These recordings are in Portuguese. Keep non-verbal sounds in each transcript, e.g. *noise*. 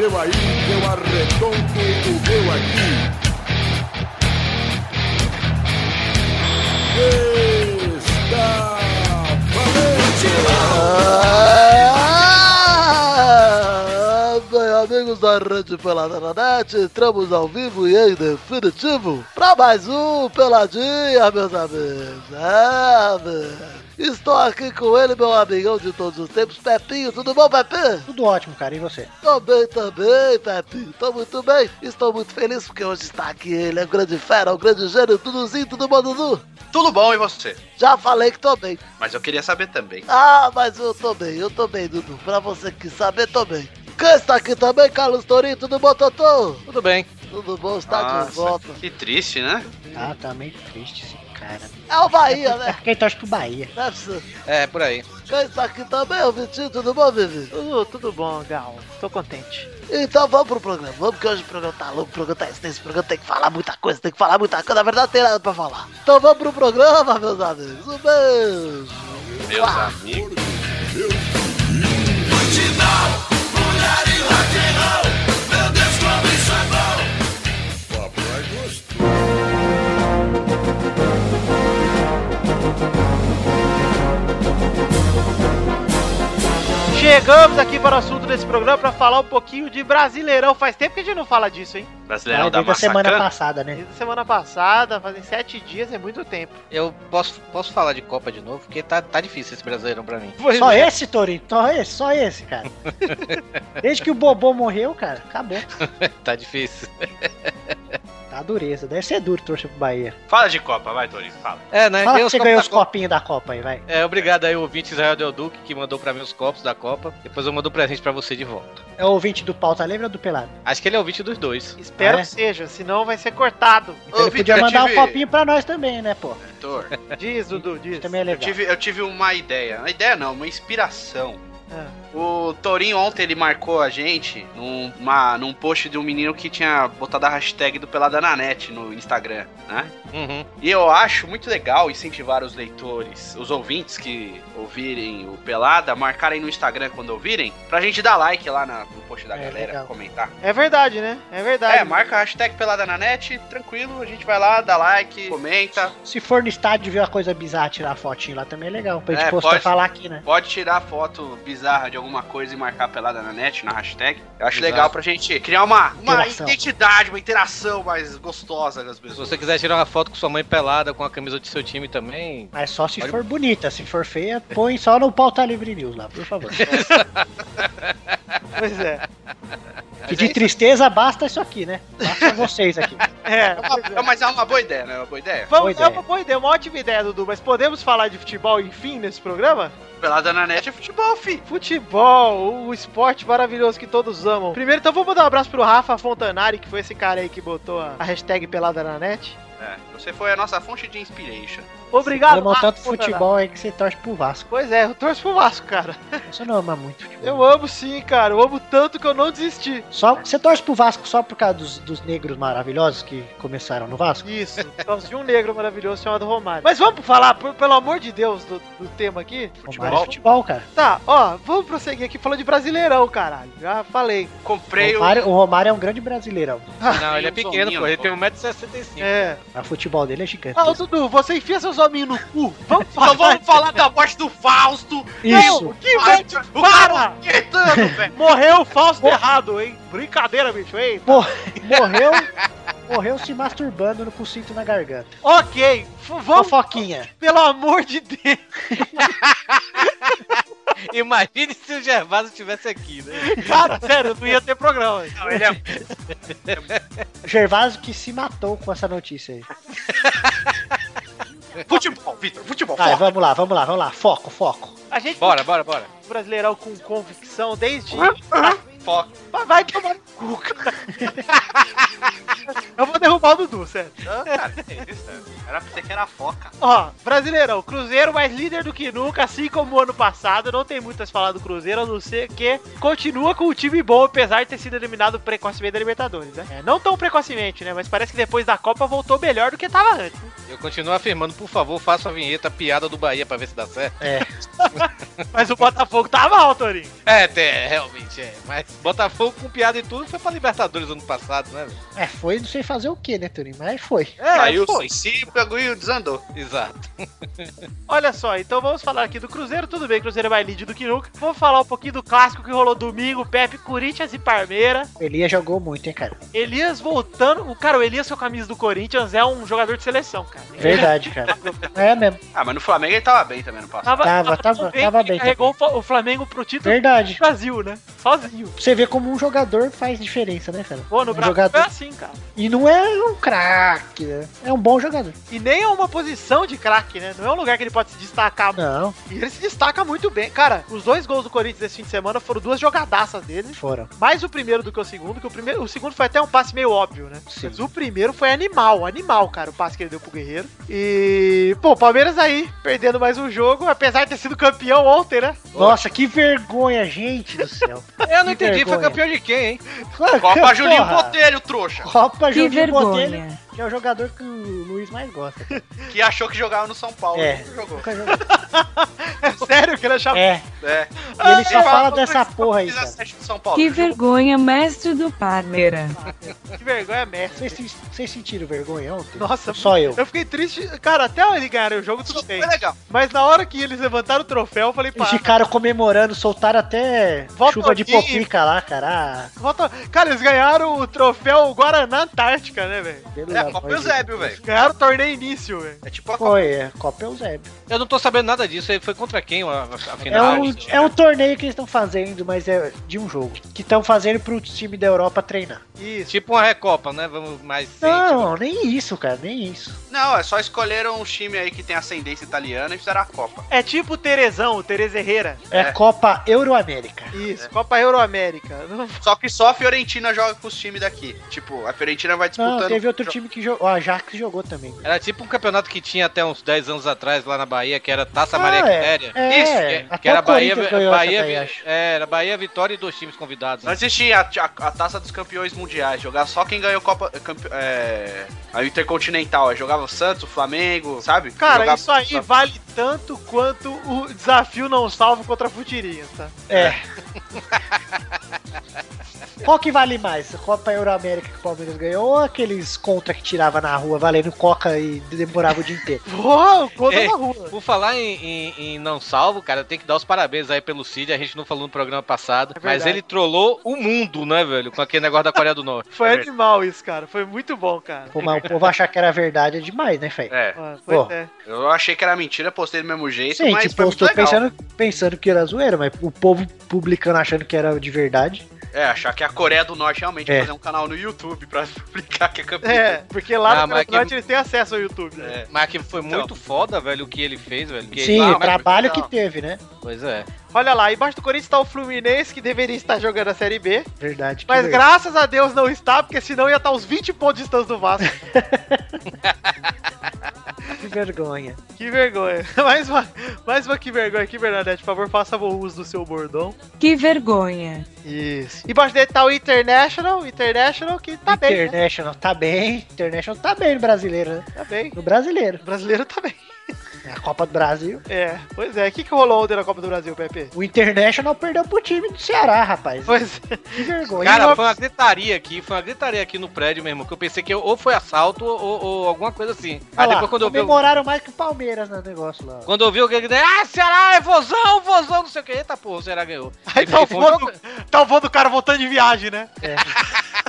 seu aí, eu arredondo o meu aqui. Está Ah, bem, amigos da Rede Pelada Net, entramos ao vivo e em definitivo para mais um Peladinha, meus amigos. É, meu. Estou aqui com ele, meu amigão de todos os tempos, Pepinho. Tudo bom, Pepinho? Tudo ótimo, cara. E você? Tô bem também, Pepinho. Tô muito bem. Estou muito feliz porque hoje está aqui ele, é o grande fera, o grande gênio, Duduzinho. Tudo bom, Dudu? Tudo bom e você? Já falei que tô bem. Mas eu queria saber também. Ah, mas eu tô bem, eu tô bem, Dudu. Pra você que saber, tô bem. Quem está aqui também, Carlos Torinho? Tudo bom, Totô? Tudo bem. Tudo bom, está de Nossa, volta. Que triste, né? Ah, tá meio triste esse cara. É o Bahia, né? Quem torce pro Bahia? Deve ser. É, por aí. Quem está aqui também, o Vitinho? Tudo bom, Vivi? Tudo, tudo bom, Gal. Tô contente. Então vamos pro programa. Vamos que hoje o programa tá louco, o programa tá extenso, o programa tem que falar muita coisa, tem que falar muita coisa. Na verdade, não tem nada pra falar. Então vamos pro programa, meus amigos. Um beijo. Meus amigos. Papai Chegamos aqui para o assunto desse programa para falar um pouquinho de Brasileirão. Faz tempo que a gente não fala disso, hein? Brasileirão Ah, da desde a semana passada, né? Desde a semana passada, fazem sete dias, é muito tempo. Eu posso, posso falar de Copa de novo, porque tá, tá difícil esse brasileirão pra mim. Pois Só é. esse, Torinho? Só esse, só esse, cara. *laughs* Desde que o Bobô morreu, cara, acabou. *laughs* tá difícil. Tá dureza. Deve ser duro torcer pro Bahia. Fala de Copa, vai, Torinho, fala. É, né? Fala que você ganhou os copinhos da Copa aí, vai. É, obrigado aí, o ouvinte Israel Del Duque, que mandou pra mim os copos da Copa. Depois eu mando um presente pra você de volta. É o ouvinte do pauta livre ou do pelado? Acho que ele é ouvinte dos dois. Espero Ah, é? que seja, senão vai ser cortado. Então ele podia eu mandar tive- um copinho pra nós também, né, pô? Vitor, Diz, Dudu, diz. Também é eu legal. tive, eu tive uma ideia. Uma ideia não, uma inspiração. Ah. O Torinho ontem ele marcou a gente num, uma- num post de um menino que tinha botado a hashtag do Pelada na Net no Instagram, né? Uhum. E eu acho muito legal incentivar os leitores, os ouvintes que ouvirem o Pelada, marcarem no Instagram quando ouvirem, pra gente dar like lá na- no post da É, galera, legal. comentar. É verdade, né? É verdade. É, marca a hashtag Pelada na Net, tranquilo, a gente vai lá, dá like, comenta. Se for no estádio ver uma coisa bizarra, tirar fotinho lá também é legal. Pra gente É, postar pode. falar aqui, né? Pode tirar foto bizarra de alguma coisa e marcar Pelada na Net, na hashtag. Eu acho Exato. legal pra gente criar uma, uma Interação. identidade, uma interação mais gostosa com as Se pessoas. você quiser tirar uma foto com sua mãe pelada com a camisa do seu time também. Mas só se Pode- for bonita. Se for feia, põe só no pauta livre news lá, por favor. *laughs* Pois é. Que de tristeza basta isso aqui, né? Basta vocês aqui. É, É uma- mas é uma boa ideia, né? É uma boa ideia. Vamos, Boa é uma boa ideia, uma ótima ideia, Dudu. Mas podemos falar de futebol, enfim, nesse programa? Pelada na Net é futebol, fi. Futebol, o esporte maravilhoso que todos amam. Primeiro, então, vamos mandar um abraço pro Rafa Fontanari, que foi esse cara aí que botou a, a hashtag pelada na net. É, você foi a nossa fonte de inspiration. Obrigado, Amou Rafa tanto futebol aí que você torce pro Vasco. Pois é, eu torço pro Vasco, cara. Você não ama muito futebol. Eu amo sim, cara. Eu amo tanto que eu não desisti. Só, você torce pro Vasco só por causa dos, dos negros maravilhosos que começaram no Vasco? Isso, por causa de um negro maravilhoso chamado Romário. Mas vamos falar, por- pelo amor de Deus, do, do tema aqui? Romário é futebol, cara. Tá, ó, vamos prosseguir aqui falando de Brasileirão, caralho. Já falei. Comprei O o. Romário, o Romário é um grande brasileirão. Não, ele é pequeno, pô. Ele tem 1,65m. É. O futebol dele é gigante. Ah, ô, Dudu, você enfia seus hominhos no cu. Vamos *laughs* Então falar. vamos falar da morte do Fausto! Isso. Não, que o Para! cara gritando, velho! Morreu o Fausto errado, hein? Brincadeira, bicho, hein? Mor- morreu, morreu se masturbando no pulsito na garganta. Ok, vamos, Fofoquinha. pelo amor de Deus. *laughs* Imagine se o Gervásio estivesse aqui, né? Cara, sério, não ia ter programa. Não, ele é Gervásio que se matou com essa notícia aí. *laughs* futebol, Vitor, futebol, Vai, vamos lá, vamos lá, vamos lá. Foco, foco. A gente Bora, bora, bora. brasileirão com convicção desde. Foca. Vai- Vai tomar no cu, cara. Eu vou derrubar o Dudu, sério. Ah, cara, que isso? Era pra você que era foca. Ó, Brasileirão, Cruzeiro mais líder do que nunca, assim como o ano passado. Não tem muito a se falar do Cruzeiro, a não ser que continua com o time bom, apesar de ter sido eliminado precocemente da Libertadores, né? É, não tão precocemente, né? Mas parece que depois da Copa voltou melhor do que tava antes. Eu continuo afirmando, por favor, faça a vinheta a piada do Bahia pra ver se dá certo. É. *laughs* Mas o Botafogo tá mal, Torinho. É, tem, realmente é. Mas Botafogo com piada e tudo foi pra Libertadores ano passado, né? velho? É, foi não sei fazer o que, né, Turinho? Mas foi. É, Saiu foi. o si, pegou e desandou. Exato. *laughs* Olha só, então vamos falar aqui do Cruzeiro. Tudo bem, Cruzeiro é mais líder do que nunca. Vamos falar um pouquinho do clássico que rolou domingo: Pepe, Corinthians e Parmeira. Elias jogou muito, hein, cara? Elias voltando. O cara, o Elias com a camisa do Corinthians é um jogador de seleção, cara. Verdade, cara. *laughs* É mesmo. Ah, mas no Flamengo ele tava bem também no passado. Tava, Tava, tava- bem, tava ele bem Carregou o o Flamengo pro título Verdade. do Brasil, né? Sozinho. Você vê como um jogador faz diferença, né, cara? Pô, no um Brasil jogador... é assim, cara. E não é um craque, né? É um bom jogador. E nem é uma posição de craque, né? Não é um lugar que ele pode se destacar. Não, E ele se destaca muito bem. Cara, os dois gols do Corinthians desse fim de semana foram duas jogadaças dele. foram. Mais o primeiro do que o segundo, que o primeiro, o segundo foi até um passe meio óbvio, né? Sim. Mas o primeiro foi animal, animal, cara, o passe que ele deu pro Guerreiro. E, pô, Palmeiras aí, perdendo mais um jogo, apesar de ter sido campeão ontem, né? Nossa, que vergonha, gente do céu. Eu não Que entendi, foi campeão de quem, hein? Copa Julinho Porra. Botelho, trouxa. Copa Que Botelho, vergonha. Que é o jogador que o Luiz mais gosta. Que achou que jogava no São Paulo. É. Nunca jogou. Nunca jogou. É *laughs* sério que ele achava. É, É. e ele só Ah, fala não, dessa porra aí, cara. São Paulo. Que vergonha, mestre do Parmeira. Que vergonha, mestre. Vocês, vocês sentiram vergonha ontem? Nossa, Só eu. Eu fiquei triste. Cara, até ele ganhar o jogo, tudo bem. Foi legal. Mas na hora que eles levantaram o troféu, eu falei, pá. Eles ficaram comemorando, soltaram até Volta chuva de popica lá, cara. Volta... Cara, eles ganharam o troféu Guaraná Antártica, né, velho? pelo É, Copa Eusébio, velho. Ganharam o torneio início, velho. É tipo a Copa. Foi, é, Copa Eusébio. Eu não tô sabendo nada disso. Foi contra quem a, a- É final? um, é um torneio que eles estão fazendo, mas é de um jogo. Que estão fazendo pro time da Europa treinar. Isso. Tipo uma Recopa, né? Vamos mais. Não, nem isso, cara, nem isso. Não, é só escolheram um time aí que tem ascendência italiana e fizeram a Copa. É tipo o Terezão, o Tereza Herrera. É, É. Copa Euroamérica. Isso, Copa Euroamérica. *laughs* Só que só a Fiorentina joga com os times daqui. Tipo, a Fiorentina vai disputando. Não, teve outro time que jogou. O Ajax jogou também. Era tipo um campeonato que tinha até uns 10 anos atrás lá na Bahia, que era Taça Ah, Maria é. Quitéria. É, Isso, que, até que era Bahia, Bahia, acho. é, era Bahia, Vitória e dois times convidados. Não existia a, a- a taça dos campeões mundiais. Jogar só quem ganhou Copa. campe- é, a Intercontinental. Aí jogava o Santos, o Flamengo, sabe? Cara, Jogava- isso aí vale tanto quanto o desafio não salvo contra a Futirinha, tá? É. *laughs* Qual que vale mais? A Copa Euroamérica que o Palmeiras ganhou ou aqueles contra que tirava na rua valendo coca e demorava o dia inteiro? Gol É. da rua. Por falar em, em- em não salvo, cara, tem que dar os parabéns aí pelo Cid. A gente não falou no programa passado, É mas ele trollou o mundo, né, velho? Com aquele negócio da Coreia do Norte. *laughs* Foi É animal isso, cara. Foi muito bom, cara. Pô, mas o povo achar que era verdade é demais, né, Fê? É, Ah, Pô. é. eu achei que era mentira, postei do mesmo jeito, Sim, mas tipo, foi muito legal. pensando, pensando que era zoeira, mas o povo publicando achando que era de verdade. É, achar que a Coreia do Norte realmente É. ia fazer um canal no YouTube pra *laughs* publicar que é campeão. É, porque lá Ah, no Campeonato que- Norte eles têm acesso ao YouTube. né? É. Mas que foi Então. muito foda, velho, o que ele fez, velho. Que Sim, ele- o trabalho que teve, né? Pois é. Olha lá, embaixo do Corinthians tá o Fluminense, que deveria estar jogando a Série B. Verdade. Mas verdade. graças a Deus não está, porque senão ia estar uns 20 pontos de distância do Vasco. *laughs* Que vergonha. que vergonha. *laughs* Mais uma, mais uma que vergonha aqui, Bernadette. Por favor, faça bom uso do seu bordão. Que vergonha. Isso. Embaixo dele tá o International, International que tá bem, né? International tá bem. International tá bem no brasileiro, né? Tá bem. No brasileiro. O brasileiro tá bem. É a Copa do Brasil. É, pois é. O que, que rolou ontem na Copa do Brasil, Pepe? O International perdeu pro time do Ceará, rapaz. Pois é. Que vergonha. Cara, foi uma gritaria aqui, foi uma gritaria aqui no prédio mesmo, que eu pensei que ou foi assalto ou, ou alguma coisa assim. Aí Olha lá, depois quando eu vi. comemoraram mais que o Palmeiras no negócio lá. Quando eu vi o que ah, Ceará, é vozão, vozão, não sei o que. Eita porra, o Ceará ganhou. Aí tá o, do, tá do cara voltando de viagem, né? É. *laughs*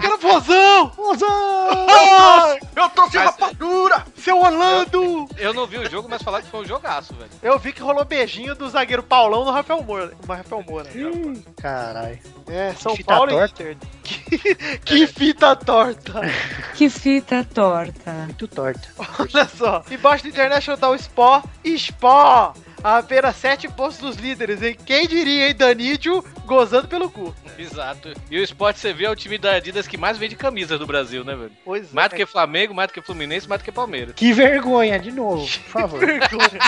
Cara, vozão! Mozão! Ai, Eu tô sem Mas- rapadura! seu Orlando! Eu não vi o jogo, mas falaram que foi um jogaço, velho. Eu vi que rolou beijinho do zagueiro Paulão no Rafael Moura. No Rafael Moura. Ih, Caralho. É, São fita Paulo torta. Inter. *laughs* Que, que fita torta! *laughs* Que fita torta. Muito torta. Olha só. Embaixo do International tá o Spó. Spó! A apenas sete pontos dos líderes, hein? Quem diria, hein? Danídio gozando pelo cu. Exato. E o Sport CV é o time da Adidas que mais vende camisas do Brasil, né, velho? Pois é. Mais do que Flamengo, mais do que Fluminense, mais do que Palmeiras. Que vergonha, de novo, por favor. *laughs* vergonha.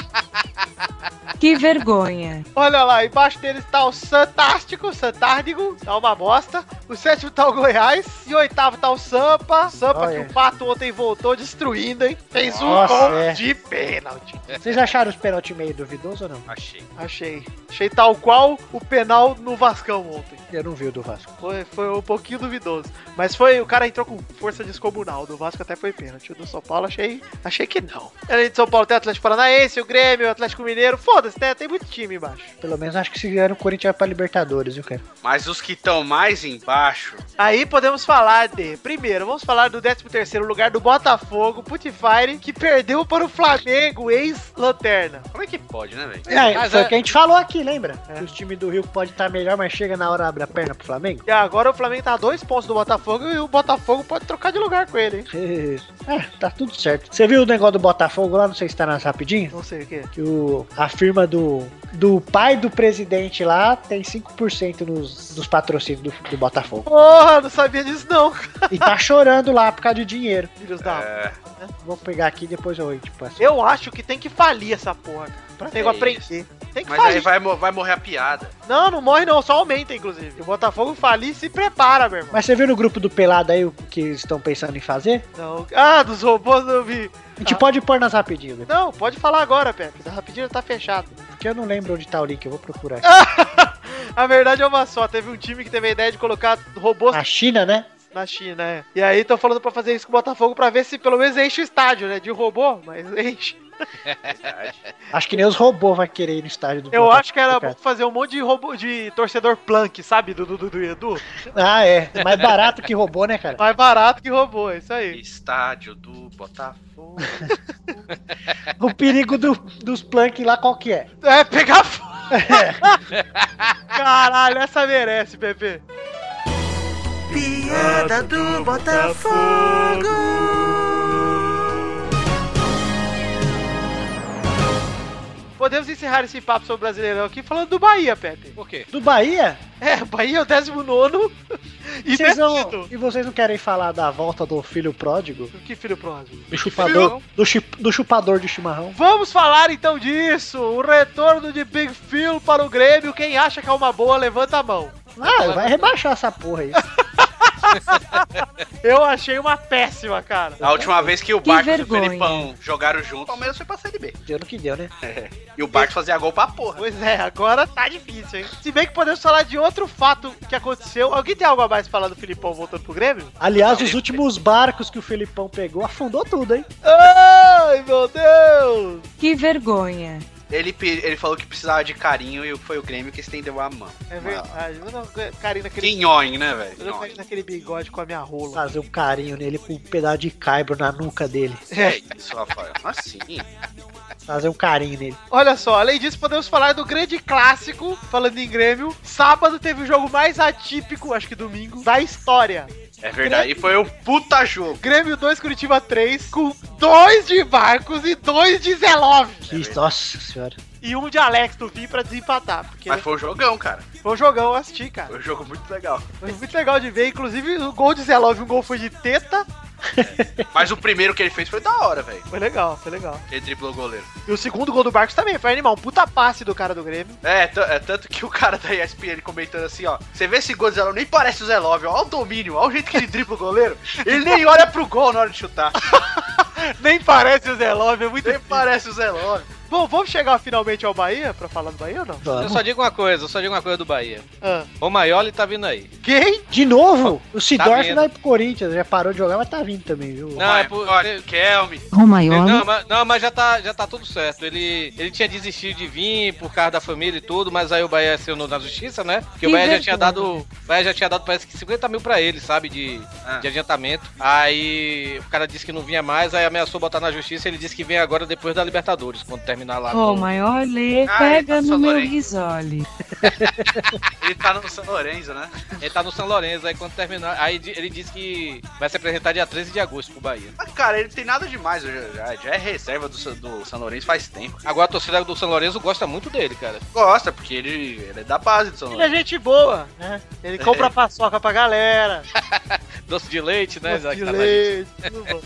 Que vergonha. Olha lá, embaixo deles tá o Santástico, Santárdigo, tá uma bosta. O sétimo tá o Goiás. E o oitavo tá o Sampa. Sampa Olha. que o Pato ontem voltou destruindo, hein? Fez um Nossa, gol é. de pênalti. Vocês acharam os pênaltis meio duvidosos ou não? Achei. Achei. Achei tal qual o penal no Vascão ontem. Eu não vi o do Vasco. Foi, foi um pouquinho duvidoso. Mas foi, o cara entrou com força descomunal. Do Vasco até foi pênalti. O do São Paulo achei, achei que não. Além de São Paulo tem o Atlético Paranaense, o Grêmio, o Atlético Mineiro. Foda-se, né? Tem muito time embaixo. Pelo menos acho que se ganhar o Corinthians vai pra Libertadores, viu, cara? Mas os que estão mais embaixo. Aí podemos falar de. Primeiro, vamos falar do 13 lugar do Botafogo, Putifire, que perdeu para o Flamengo, ex-lanterna. Como é que pode, né, velho? É, Mas foi é- o que a gente falou aqui, lembra? Que os times do Rio podem estar melhor, mas chega na hora abre a perna pro Flamengo. E agora o Flamengo tá a dois pontos do Botafogo e o Botafogo pode trocar de lugar com ele, hein? *laughs* É, tá tudo certo. Você viu o negócio do Botafogo lá? Não sei se tá nas rapidinho. Não sei o que. Que o, a firma do, do pai do presidente lá tem 5% nos, dos patrocínios do, do Botafogo. Porra, não sabia disso não, *laughs* E tá chorando lá por causa de dinheiro. filhos da. É, Vou pegar aqui e depois eu tipo assim. Eu acho que tem que falir essa porra, cara. Pra nego É aprender. Tem que mas aí falir. vai, mo- vai morrer a piada. Não, não morre não, só aumenta, inclusive. O Botafogo falir se prepara, meu irmão. Mas você viu no grupo do Pelado aí o que eles estão pensando em fazer? Não. Ah, dos robôs eu vi. A gente Ah. pode pôr nas rapidinho, né? Não, pode falar agora, Pepe. Da rapidinho tá fechado. Porque eu não lembro onde tá o link, eu vou procurar aqui. *laughs* A verdade é uma só. Teve um time que teve a ideia de colocar robôs Na China, né? Na China, é. E aí estão falando pra fazer isso com o Botafogo pra ver se pelo menos enche o estádio, né? De robô, mas enche. *laughs* Acho que nem os robôs vai querer ir no estádio do Eu Botafogo, acho que era cara. bom fazer um monte de robô de torcedor plank, sabe? Do do, do, do Edu. Ah, é. É mais barato que robô, né, cara? Mais barato que robô, é isso aí. Estádio do Botafogo. O perigo do- dos plank lá qual que é? É, pegar fogo. *laughs* Caralho, essa merece, bebê. Piada do Botafogo. Podemos encerrar esse papo sobre o Brasileirão aqui falando do Bahia, Pepe. Por quê? Do Bahia? É, o Bahia é o 19 e *laughs* Vocês não, e vocês não querem falar da volta do filho pródigo? Que filho próximo. Do chupador, do, chi- do chupador de chimarrão? Vamos falar então disso. O retorno de Big Phil para o Grêmio. Quem acha que é uma boa, levanta a mão. Ah, vai rebaixar essa porra aí. *laughs* *laughs* Eu achei uma péssima, cara. A última vez que o Que Barcos e o. Felipão jogaram junto, o Palmeiras foi pra Série B. Deu no que deu, né? E o Barcos fazia gol pra porra. Pois é, agora tá difícil, hein? Se bem que podemos falar de outro fato que aconteceu. Alguém tem algo a mais pra falar do Filipão voltando pro Grêmio? Aliás, os últimos barcos que o Felipão pegou afundou tudo, hein? Ai, meu Deus! Que vergonha. Ele, ele falou que precisava de carinho e foi o Grêmio que estendeu a mão. É verdade. Eu não carinho naquele, Quinhões, né, velho? eu carinho naquele bigode com a minha rola. Fazer um carinho nele com um pedaço de caibro na nuca dele. É isso, Rafael. Assim. Fazer um carinho nele. Olha só, além disso, podemos falar do grande clássico, falando em Grêmio. Sábado teve o jogo mais atípico, acho que domingo, da história. É verdade. E foi um puta jogo. Grêmio 2, Curitiba 3, com dois de Marcos e dois de Zelov. Que, nossa senhora. E um de Alex no fim pra desempatar. Porque Mas foi um jogão, cara. foi um jogão, eu assisti, cara. Foi um jogo muito legal. Foi muito legal de ver. Inclusive, o gol de Zelov, um gol foi de teta. Mas o primeiro que ele fez foi da hora, velho. Foi legal, foi legal. Ele driblou o goleiro. E o segundo gol do Barcos também foi animal. Um puta passe do cara do Grêmio. É, é tanto que o cara da ESPN comentando assim, ó. Você vê esse gol do Zé Love, nem parece o Zé Love, ó. Olha o domínio, olha o jeito que ele dribla o goleiro. Ele nem olha pro gol na hora de chutar. *laughs* Nem parece o Zelov, é muito Nem difícil. parece o Zé Love. Bom, vamos chegar finalmente ao Bahia pra falar do Bahia ou não? Eu Vamos. só digo uma coisa, eu só digo uma coisa do Bahia. Ah. O Maioli tá vindo aí. Quem? De novo, o Sidorf vindo. vai pro Corinthians. Já parou de jogar, mas tá vindo também, viu? Não, é por- Kelme. Romaioli. Não, mas, não, mas já tá, já tá tudo certo. Ele, ele tinha desistido de vir por causa da família e tudo, mas aí o Bahia acionou na justiça, né? Porque Que o Bahia já tinha dado. O Bahia já tinha dado, parece que 50 mil pra ele, sabe? De, Ah. de adiantamento. Aí o cara disse que não vinha mais, aí ameaçou botar na justiça ele disse que vem agora depois da Libertadores, quando terminar lá. com- Romaioli, Ah, ele tá pega no no meu Lourenço. risole. *laughs* Ele tá no São Lourenço, né? Ele tá no São Lourenço, aí quando terminar. Aí ele disse que vai se apresentar dia 13 de agosto pro Bahia. Mas, cara, ele tem nada demais. Já, já, já é reserva do, do São Lourenço faz tempo. Agora a torcida do São Lourenço gosta muito dele, cara. Gosta, porque ele, ele é da base do São Ele é Lourenço. gente boa, né? Ele compra *laughs* paçoca pra galera. *laughs* Doce de leite, né? doce de Aquela- leite, tudo bom.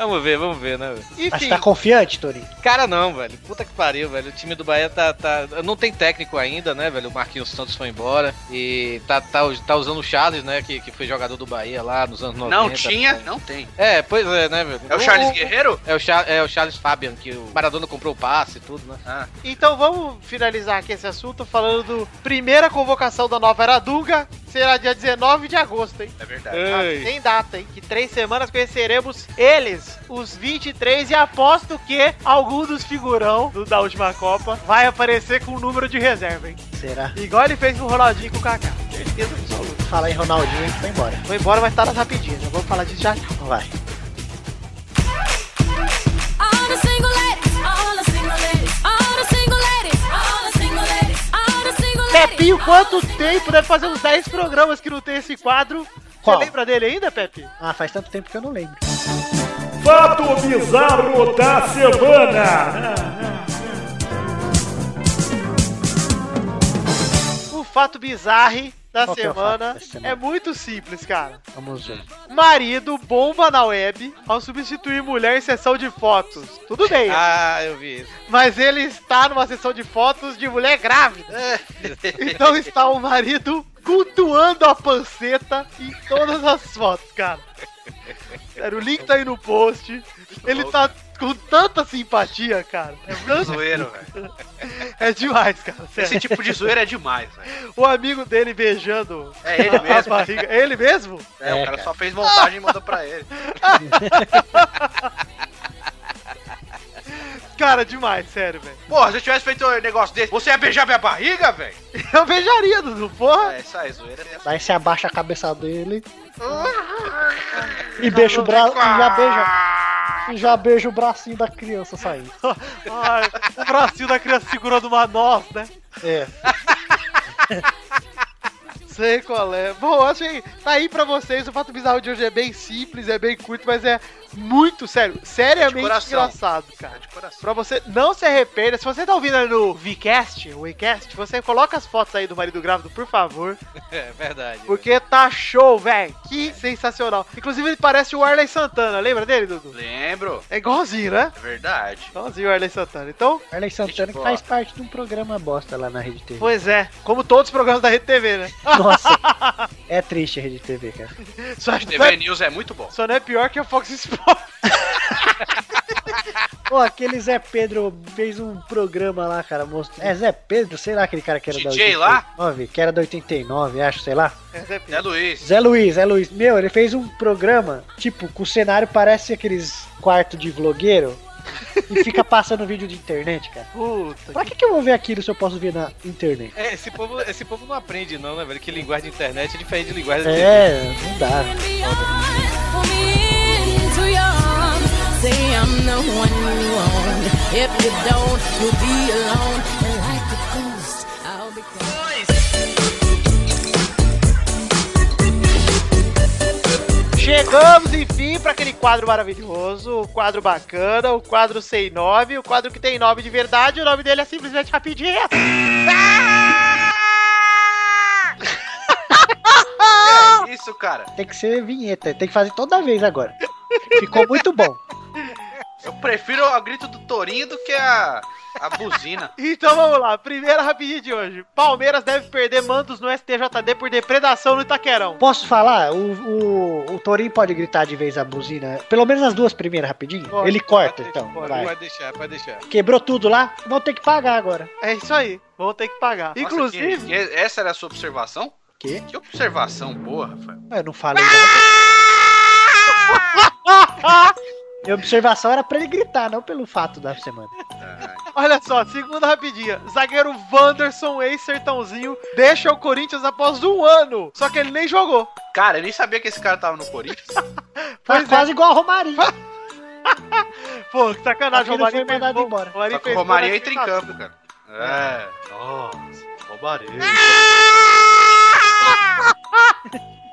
Vamos ver, vamos ver, né, velho? Mas Enfim, tá confiante, Torinho? Cara, não, velho. Puta que pariu, velho. O time do Bahia tá, tá. Não tem técnico ainda, né, velho? O Marquinhos Santos foi embora. E tá, tá, tá usando o Charles, né? Que, que foi jogador do Bahia lá nos anos 90. Não tinha, não tem. É, pois é, né, velho? É o Charles Guerreiro? É o, Char é o Charles Fabian, que o Maradona comprou o passe e tudo, né? Ah, então vamos finalizar aqui esse assunto falando do primeira convocação da nova era Dunga. Será dia 19 de agosto, hein? é verdade. Ah, Tem data, hein? Que três semanas conheceremos eles, os 23, e aposto que algum dos figurão do- da última Copa vai aparecer com o número de reserva, hein? Será? Igual ele fez com o Ronaldinho e com o Kaká. Certeza absoluta. Falar em Ronaldinho, a gente vai embora. Foi embora, mas tá nas rapidinhas. Já vamos falar disso já. Vai. Pepinho, quanto tempo? Deve fazer uns 10 programas que não tem esse quadro. Qual? Você lembra dele ainda, Pepe? Ah, faz tanto tempo que eu não lembro. Fato bizarro da semana. O fato bizarre da Qual é semana é muito simples, cara. Vamos ver. Marido bomba na web ao substituir mulher em sessão de fotos. Tudo bem, *laughs* Ah, eu vi isso. mas ele está numa sessão de fotos de mulher grávida. Então está o marido cultuando a panceta em todas as fotos, cara. Sério, o link tá aí no post. Ele tá com tanta simpatia, cara. É, tanto- Zoeiro, velho. *laughs* é demais, cara. Sério. Esse tipo de zoeira é demais, velho. O amigo dele beijando É ele a mesmo. barriga. É ele mesmo? É, É, o cara cara. só fez montagem e mandou pra ele. *laughs* Cara, demais, sério, velho. Porra, se eu tivesse feito um negócio desse, você ia beijar minha barriga, velho? *laughs* Eu beijaria, Dudu, porra. É, isso aí, zoeira. Daí você abaixa a cabeça dele. e beija o braço. E já beija. E já beija o bracinho da criança saindo. Ai, *laughs* o bracinho da criança segurando uma noz, né? É. *laughs* Sei qual é. Bom, achei. Tá aí pra vocês. O fato bizarro de hoje é bem simples, é bem curto, mas é muito sério. Seriamente coração. engraçado, cara. De coração. Pra você não se arrependa, se você tá ouvindo aí no Vcast, o Wecast, você coloca as fotos aí do marido grávido, por favor. *laughs* É verdade. Porque tá show, velho. Que sensacional. Inclusive, ele parece o Arley Santana. Lembra dele, Dudu? Lembro. É igualzinho, né? É verdade. Igualzinho o Arley Santana. Então, Arley Santana que faz parte de um programa bosta lá na Rede TV. pois é. Como todos os programas da Rede TV, né? Nossa. *laughs* É triste a Rede TV, cara. Só, TV News é muito bom. só não é pior que a Fox Sports. *laughs* Pô, aquele Zé Pedro fez um programa lá, cara, mostrando. É Zé Pedro, sei lá, aquele cara que era da DJ lá? 89, que era da 89, acho, sei lá. É Luiz. Zé Luiz, Zé Luiz. Meu, ele fez um programa, tipo, com o cenário parece aqueles quartos de vlogueiro e fica passando vídeo de internet, cara. Puta. Pra que, que eu vou ver aquilo se eu posso ver na internet? É, esse povo, esse povo não aprende, não, né, velho? Que linguagem de internet é diferente de linguagem de. É, não dá. Beyond, Chegamos, enfim, pra aquele quadro maravilhoso, o quadro bacana, o quadro sem nome, o quadro que tem nome de verdade, o nome dele é simplesmente rapidinho. *laughs* Que é isso, cara? Tem que ser vinheta, tem que fazer toda vez agora. Ficou muito bom. Eu prefiro o grito do Torinho do que a, a buzina. *laughs* Então vamos lá, primeira rapidinha de hoje. Palmeiras deve perder mandos no STJD por depredação no Itaquerão. Posso falar? O, o, o Torinho pode gritar de vez a buzina? Pelo menos as duas primeiras, rapidinho? Pode, Ele corta, Pode- então. pode, vai. Pode deixar, pode deixar. Quebrou tudo lá? Vão ter que pagar agora. É isso aí, vão ter que pagar. Nossa, Inclusive, que- que- essa era a sua observação? Quê? Que observação boa, Rafael. Eu não falei nada. *laughs* *laughs* Minha observação era pra ele gritar, não pelo fato da semana. Olha só, segunda rapidinha. Zagueiro Wanderson, ex-sertãozinho, deixa o Corinthians após um ano. Só que ele nem jogou. Cara, eu nem sabia que esse cara tava no Corinthians. *laughs* Tá Pois é. quase igual a Romarinho. *laughs* Pô, que sacanagem. O Romarinho foi mandado embora. O Romarinho o entra em campo, cara. É. Nossa, Romarinho. *laughs*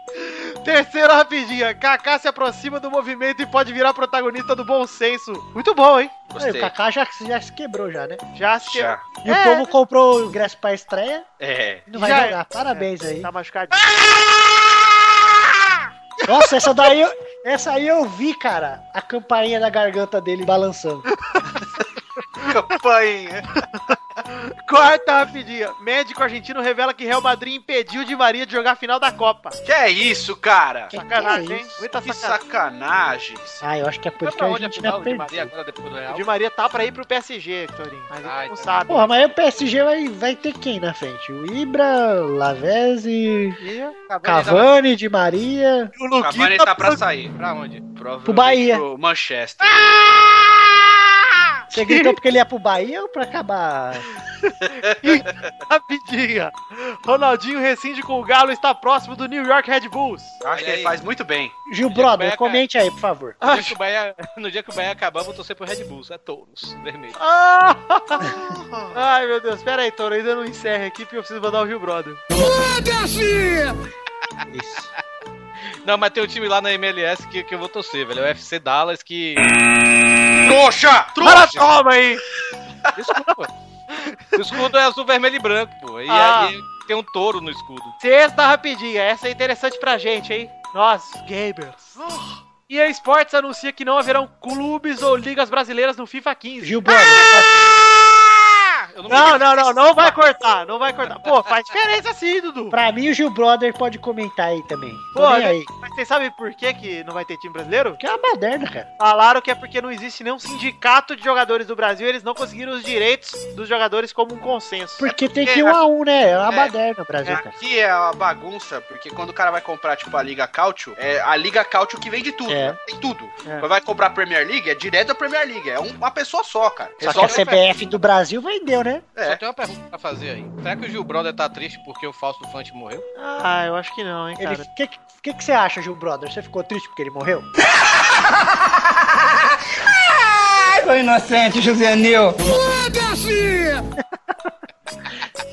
Terceira rapidinha. Kaká se aproxima do movimento e pode virar protagonista do bom senso. Muito bom, hein? Aí, o Gostei. Kaká já, já se quebrou já, né? Já se Já. E É. o povo comprou o ingresso pra estreia É. e não vai Já é. jogar. Parabéns aí. Tá machucadinho. Nossa, essa daí, eu- Essa aí eu vi, cara, a campainha da garganta dele balançando. *laughs* Campanha. *laughs* Quarta rapidinha. Médico argentino revela que Real Madrid impediu Di Maria de jogar a final da Copa. Que é isso, cara? Que Sacanagem, que é hein? isso? Muita Que sacanagem. sacanagens. Ah, eu acho que é por isso que pra a Argentina final de Maria perdeu. agora depois do O Real? Di Maria tá pra ir pro PSG, Torinho. Mas ele Ai, não tá. sabe. Porra, mas o PSG vai, vai ter quem na frente? O Ibra, o Lavezzi, E- Cavani, Di Maria. O Luquinha Cavani tá pra sair. Pra onde? Pro Bahia. Pro Manchester. Você gritou porque ele ia pro Bahia ou pra acabar? *laughs* Rapidinha. Ronaldinho rescinde com o Galo e está próximo do New York Red Bulls. Eu acho que Olha ele aí. faz muito bem. Gil Brother, comente aí, por favor. No dia, que o Bahia, no dia que o Bahia acabar, eu vou torcer pro Red Bulls. É touros, vermelho. Ah! *laughs* Ai, meu Deus. Pera aí, Toro. Ainda não encerra aqui porque eu preciso mandar o Gil Brother. Isso. Não, mas tem um time lá na MLS que, que eu vou torcer, velho. É o FC Dallas que. Trouxa! Trouxa! toma aí! *laughs* Desculpa. o escudo é azul, vermelho e branco, pô. E Ah. aí tem um touro no escudo. Sexta rapidinha. Essa é interessante pra gente, hein? Nós, gamers. E a Sports anuncia que não haverão clubes ou ligas brasileiras no FIFA 15. Gil Brother, Eu não, Não, não, não, não vai cortar, não vai cortar. Pô, faz diferença sim, Dudu. pra mim o Gil Brother pode comentar aí também. Pô, né? aí. Mas vocês sabem por que, que não vai ter time brasileiro? Que é uma baderna, cara. Falaram que é porque não existe nenhum sindicato de jogadores do Brasil, eles não conseguiram os direitos dos jogadores como um consenso. Porque tem que porque ir um a um, né? É uma É. baderna o Brasil, cara. Aqui é uma bagunça, porque quando o cara vai comprar, tipo, a Liga Cautio, é a Liga Cautio que vende tudo, É. né? Tem tudo. É. Quando vai comprar a Premier League, é direto da Premier League. É um- uma pessoa só, cara. Só Só que a CBF do Brasil vendeu, né? Só É. tem uma pergunta pra fazer aí. Será que o Gil Brother tá triste porque o Fausto Fante morreu? Ah, eu acho que não, hein, Ele, cara. que, que que você acha, Gil Brother? Você ficou triste porque ele morreu? *laughs* Foi inocente, juvenil. *laughs*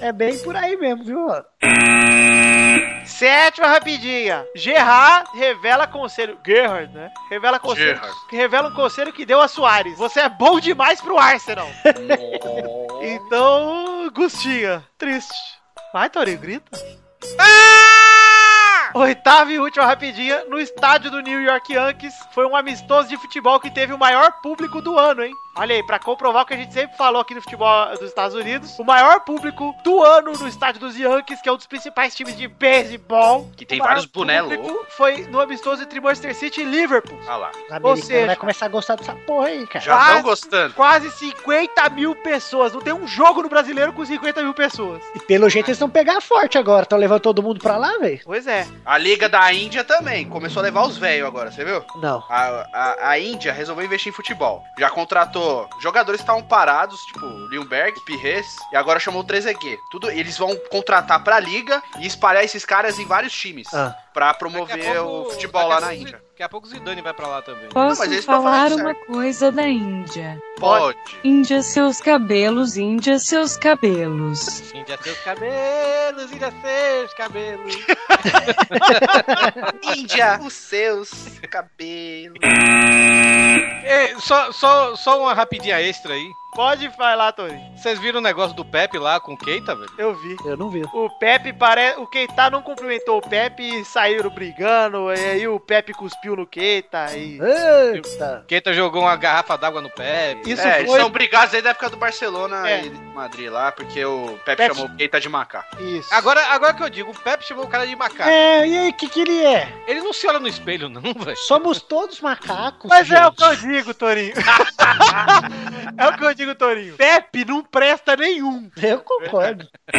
É bem por aí mesmo, viu? Sétima rapidinha. Gerard revela conselho. Gerhard, né? Revela conselho. Gerrard. Revela um conselho que deu a Soares. Você é bom demais pro Arsenal. *laughs* então, Gustinha, triste. Vai, Torinho, grita. Oitava e última rapidinha, no estádio do New York Yankees, foi um amistoso de futebol que teve o maior público do ano, hein? Olha aí, pra comprovar o que a gente sempre falou aqui no futebol dos Estados Unidos, o maior público do ano no estádio dos Yankees, que é um dos principais times de beisebol. Que tem vários loucos. Foi no amistoso entre Manchester City e Liverpool. Olha lá. O americano seja- vai começar a gostar dessa porra aí, cara. Já estão gostando. Quase 50 mil pessoas. Não tem um jogo no brasileiro com 50 mil pessoas. E pelo jeito eles vão pegar forte agora. Estão levando todo mundo pra lá, velho? Pois é. A Liga da Índia também. Começou a levar os velhos agora, você viu? Não. A, a, a Índia resolveu investir em futebol. Já contratou jogadores que estavam parados, tipo Lindbergh, Pires, e agora chamou o 3EG. Tudo, eles vão contratar pra liga e espalhar esses caras em vários times. Ah. Pra promover pouco- o futebol lá na pouco- Índia. Daqui a pouco o Zidane vai pra lá também. Posso mas eles tão falar uma coisa da Índia? Pode. Índia seus cabelos, Índia seus cabelos. Índia seus cabelos, Índia seus cabelos. *laughs* Índia, os seus cabelos. *laughs* É, só, só, só uma rapidinha extra aí. Pode falar, Torinho. Vocês viram o negócio do Pepe lá com o Keita, velho? Eu vi. Eu não vi. O Pepe parece. O Keita não cumprimentou o Pepe e saíram brigando. E aí o Pepe cuspiu no Keita. E... Eita. Keita jogou uma garrafa d'água no Pepe. Isso é, eles foi. são brigados aí da época do Barcelona É. e Madrid lá, porque o Pepe, Pepe- chamou o Keita de macaco. Isso. Agora, agora que eu digo, o Pepe chamou o cara de macaco. É, e aí, o que, que ele é? Ele não se olha no espelho, não, velho. Somos todos macacos. Mas é o gente. que eu digo, Torinho. *laughs* é o que eu digo, Torinho. Pepe não presta nenhum. Eu concordo. *laughs*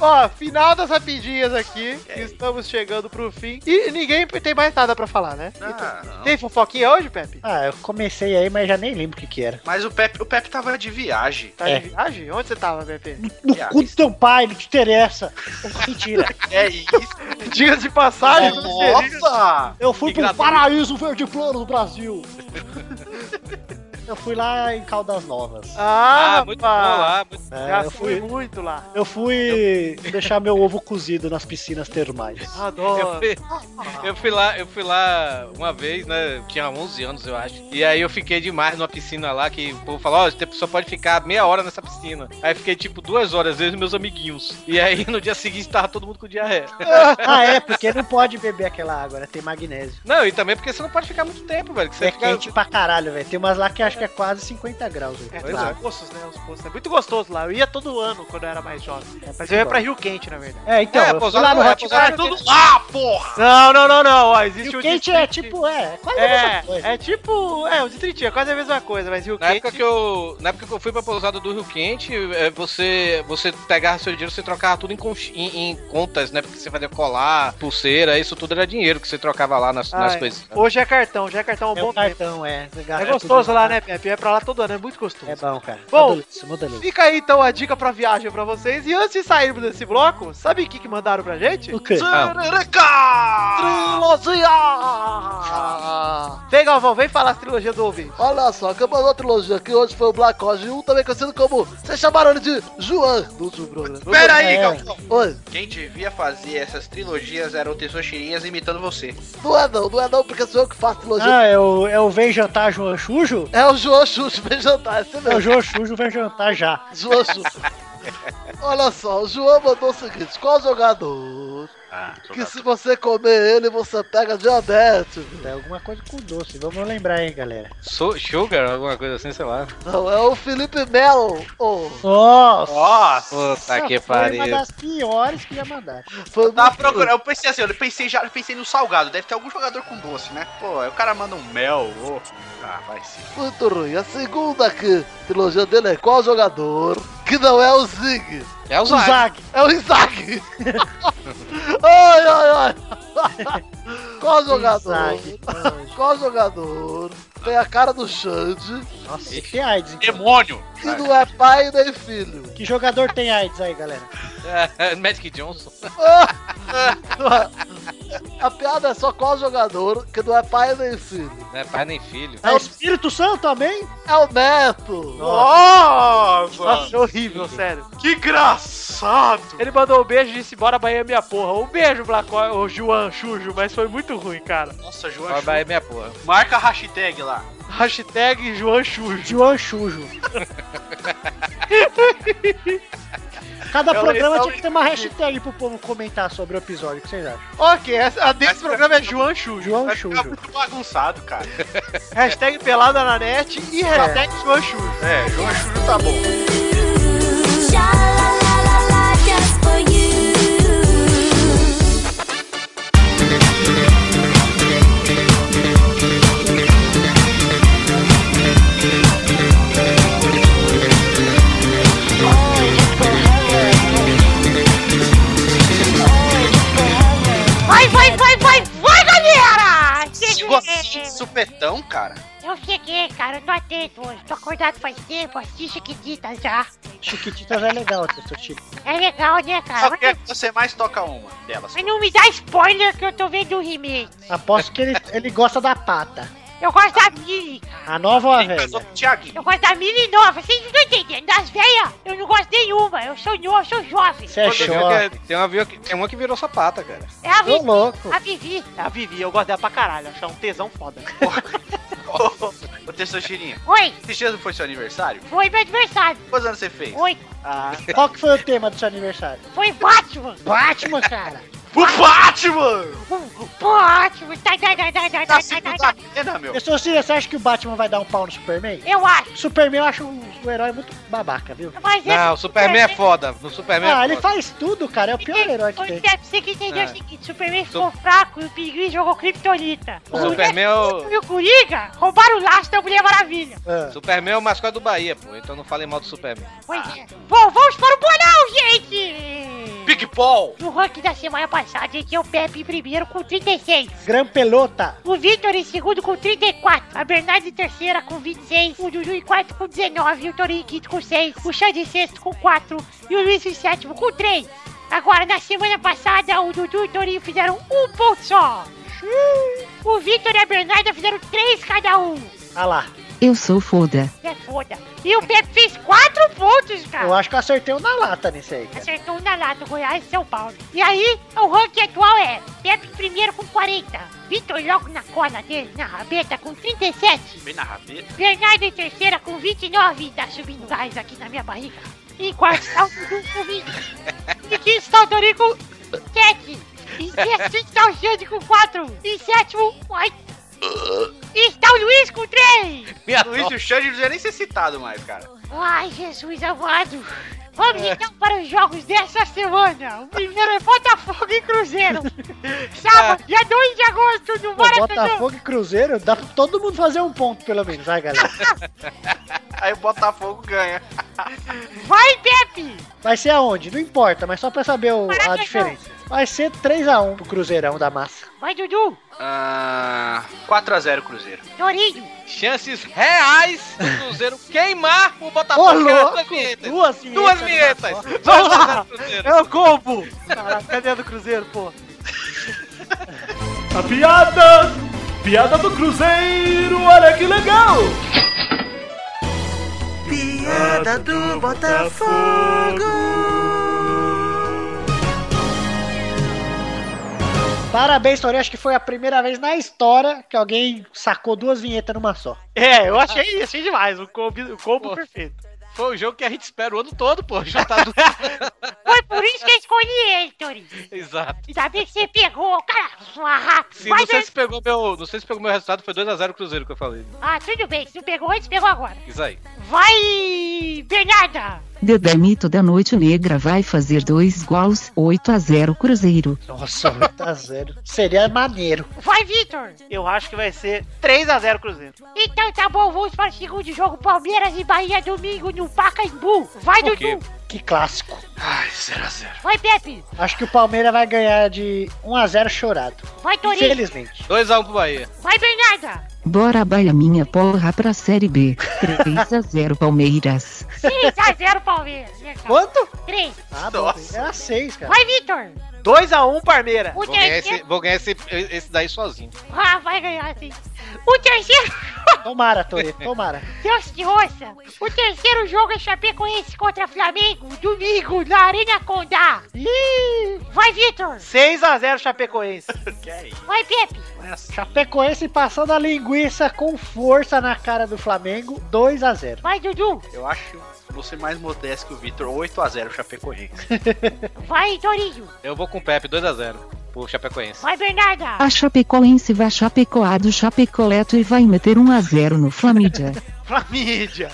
Ó, final das rapidinhas aqui. Estamos chegando pro fim. E ninguém tem mais nada pra falar, né? Ah, não. Tem fofoquinha hoje, Pepe? Ah, eu comecei aí, mas já nem lembro o que que era. Mas o Pepe, o Pepe tava de viagem. Tá É. de viagem? Onde você tava, Pepe? No Viagem. cu do teu pai, não te interessa. *laughs* Mentira. É isso. Dias de passagem, Nossa! Eu fui pro paraíso verde plano do Brasil. *laughs* eu fui lá em Caldas Novas. Ah, Ah, muito bom lá. Muito... É, Já eu fui muito lá. eu fui deixar meu ovo cozido nas piscinas termais. Eu Adoro. fui, eu fui lá, eu fui lá uma vez, né? eu Tinha 11 anos, eu acho. E aí eu fiquei demais numa piscina lá que o povo falou: Ó, você só pode ficar meia hora nessa piscina. Aí fiquei tipo duas horas, eu e meus amiguinhos. E aí no dia seguinte tava todo mundo com diarreia. *laughs* Ah, é, porque não pode beber aquela água, né? Tem magnésio. Não, e também porque você não pode ficar muito tempo, velho. Que você É fica. quente pra caralho, velho. Tem umas lá que acho que é quase 50 graus. velho. É, Pois tem é. os poços, né? Os poços. É muito gostoso lá. Eu ia todo ano quando eu era mais jovem. Mas muito eu ia bom. pra Rio Quente, na verdade. É, então, É, eu fui pousada lá no é, Hot Bar. é tudo Ah, porra! Não, não, não, não. Ó, existe Rio o Quente distrito- é tipo, é, quase a mesma É, coisa. é tipo. É, o distritinho, é quase a mesma coisa, mas Rio Na Quente. época que eu, na época que eu fui pra pousada do Rio Quente, é, você, você pegava seu dinheiro, você trocava tudo em, em- em contas, né? Porque você fazia colar, pulseira, isso tudo era dinheiro que você trocava lá nas, nas Ah, é. coisas. Hoje é cartão, já é cartão um É bom o tempo. cartão, é. É gostoso lá, né, Pepe? É pra lá todo ano, é muito gostoso. É bom, cara. Bom, muda isso. Fica aí então a dica pra viagem pra vocês. E antes de sairmos desse bloco, sabe o que, que mandaram pra gente? O quê? Trilogia! Vem, Galvão, vem falar as trilogias do ouvinte. Olha só, quem mandou a trilogia aqui hoje foi o Black Orange 1, também conhecido como. Vocês chamaram ele de João do último programa. Pera aí, É. Galvão. Oi, Quem devia fazer essas trilogias eram o Tessoxirinhas imitando você. não é não, não é não, porque sou eu que faço trilogia. Ah, é o, é o Vem Jantar João Chujo? É o João Xuxo, vem jantar, esse É o. João Chujo Vem Jantar já. João Xuxo. Olha só, o João mandou o seguinte: qual jogador Ah, que se você comer ele você pega diabetes? É alguma coisa com doce. Vamos lembrar aí, galera. So, sugar, alguma coisa assim, sei lá. Não, é o Felipe Melo. Oh, Nossa! Nossa! Puta que Foi uma pariu. das piores que ia mandar. foi Eu tava muito- procurando, eu pensei assim, eu pensei já, eu pensei no salgado, deve ter algum jogador com doce, né? Pô, aí o cara manda um mel, ô. Ah, vai sim. Muito ruim. A segunda aqui, trilogia dele é qual jogador que não é o Zig? É o Zag. Zag. É o Isaac! *laughs* ai, ai, ai! *laughs* Qual jogador? Zag. *laughs* Qual jogador tem a cara do Xande Nossa, tem AIDS. então. Demônio! E não é pai nem filho? Que jogador tem AIDS aí, galera? É, *laughs* Magic Johnson. *laughs* A piada é só qual jogador que não é pai nem filho. Não é pai nem filho. É o Espírito Santo também? É o Neto! Nossa! Nossa, é horrível, sério. Que engraçado! Ele mandou um beijo e disse: Bora Bahia, minha porra. Um beijo, Black o João Chujo, mas foi muito ruim, cara. Nossa, João, Vai, vai, minha porra. marca a hashtag lá. Hashtag João Chujo. João Chujo. Cada É programa é tinha que ter uma hashtag pro povo comentar sobre o episódio. O que vocês acham? Ok, essa- a desse programa é João Chujo. João Chujo. muito bagunçado, cara. *laughs* Hashtag pelada na net e hashtag João Chujo. É, João Chujo tá bom. Chegou assim, supetão, cara. Eu cheguei, cara, eu tô atento hoje. Tô acordado faz tempo, assisti Chiquititas já. Chiquititas é legal, Tio Chico. É legal, né, cara? Só Mas, que você mais toca uma delas. mas não me dá spoiler que eu tô vendo o remake. Aposto que ele, ele gosta da pata. Eu gosto da Mili. A nova ou a velha? Eu gosto da Mili nova. Vocês não estão entendendo. Das velhas, eu não gosto nenhuma. Eu sou novo, eu sou jovem. Você é Tem uma, show. que, tem, uma, tem uma que virou sapata, cara. É a Vivi. louco. A Vivi. É a Vivi, eu gosto dela pra caralho. Acho ela um tesão foda. *laughs* Ô, Tessoxirinha, Oi, esse dia não foi seu aniversário? foi meu aniversário. Quantos anos você fez? Oi, Ah, Qual que foi o tema do seu aniversário? foi Batman. Batman, cara. O Batman! Batman. Tá, tá, tá, tá, tá, Tá tá, tá, da tá. pena, meu. Pessoal, você acha que o Batman vai dar um pau no Superman? Eu acho. Superman eu acho o, o herói muito babaca, viu? Mas Não, o Superman é foda. No Superman Ah, é ele faz tudo, cara. É o pior herói que tem. Steph, Você que entendeu É. o seguinte: Superman ficou fraco e o Pinguim jogou Kryptonita. O Superman é o, E o Coringa roubaram o laço da Mulher Maravilha. Ah. Superman é o mascote do Bahia, pô. Então não falei mal do Superman. Pois é. Bom, vamos para o bolão, gente! Paul! No ranking da semana passada, gente, é o Pepe em primeiro com 36. Gran Pelota. O Victor em segundo com 34. A Bernardo em terceira com 26. O Dudu em quarto com 19. E o Torinho em quinto com 6. O Xande em sexto com 4. E o Luiz em sétimo com 3. Agora, na semana passada, o Dudu e o Torinho fizeram um ponto só. O Victor e a Bernarda fizeram 3 cada um. Ah lá. Eu sou foda. É foda. E o Pepe fez quatro pontos, cara. Eu acho que eu acertei um na lata nesse aí. cara. Acertou um na lata, Goiás e São Paulo. E aí, o ranking atual é Pepe primeiro com 40. Vitor logo na cola dele, na rabeta, com 37. Bem na rabeta. Bernardo em terceira com 29. Tá subindo gás aqui na minha barriga. Em quarto está o Dudu com 20. Em quinto está o Tori com 7. Em sexto está o Xande com 4. Em sétimo, ai, está o Luiz com 3. Minha Luiz e o Xande não devia nem ser citado mais, cara. Ai, Jesus amado. Vamos então para os jogos dessa semana. O primeiro é Botafogo e Cruzeiro. *laughs* Sábado, dia 2 de agosto, no Pô, Maracanã. Botafogo e Cruzeiro, dá pra todo mundo fazer um ponto, pelo menos, vai, galera. *laughs* Aí o Botafogo ganha. Vai, Pepe! Vai ser aonde? Não importa, mas só pra saber o- a diferença. Vai ser 3x1 pro Cruzeirão da massa. Vai, Dudu! Ah, 4x0 Cruzeiro. Torinho! chances reais do Cruzeiro *laughs* queimar o Ô, Botafogo. Quero louco! duas vinhetas. Duas vinhetas. Duas vinhetas. Vamos lá! É o combo! Caraca, cadê a do Cruzeiro, pô? *laughs* A piada! Piada do Cruzeiro, olha que legal! Piada do Parabéns, Torinho. Acho que foi a primeira vez na história que alguém sacou duas vinhetas numa só. É, eu achei, achei demais. O combo, o combo Pô. perfeito. Foi o jogo que a gente espera o ano todo, pô. Juntar do... *laughs* Foi por isso que eu escolhi ele, Torinho. Exato. Ainda bem que você pegou, cara. Uma rata. Sim, não sei ver- se pegou meu. Não sei se pegou meu resultado, foi 2x0 Cruzeiro que eu falei. Ah, tudo bem. Se não pegou antes, pegou agora. Isso aí. Vai, Bernarda! Dedamito da Noite Negra vai fazer dois gols, 8 a 0 Cruzeiro. Nossa, 8x0. Seria maneiro. Vai, Vitor! Eu acho que vai ser 3x0 Cruzeiro. Então tá bom, vamos para o segundo jogo. Palmeiras e Bahia domingo no Pacaembu. Vai, Por quê? Dudu! Que clássico. Ai, 0x0. Vai, Pepe! Acho que o Palmeiras vai ganhar de 1x0 chorado. Vai, Torinho! Infelizmente. 2x1 pro Bahia. Vai, Bernarda! Bora Bahia minha porra pra Série B. 3 a 0 Palmeiras. 6x0 Palmeiras. Quanto? 3. Ah. Nossa. Era 6, cara. Vai, Vitor! 2x1 Parmeira. O Vou ganhar, esse, vou ganhar esse, esse daí sozinho. Ah, vai ganhar sim. O terceiro... Tomara, Toreto, tomara. Deus que roça! O terceiro jogo é Chapecoense contra Flamengo, domingo, na Arena Condá. Ih, Vai, Vitor! 6x0 Chapecoense. *laughs* Vai, Pepe! Chapecoense passando a linguiça com força na cara do Flamengo, 2x0. Vai, Dudu! Eu acho, vou ser mais modesto que o Vitor, 8x0 Chapecoense. *laughs* Vai, Torinho! Eu vou com o Pepe 2x0 pro Chapecoense. Vai, Bernarda! A Chapecoense vai chapecoar do Chapecoleto e vai meter 1 a 0 no Flamídia. *laughs* Flamídia.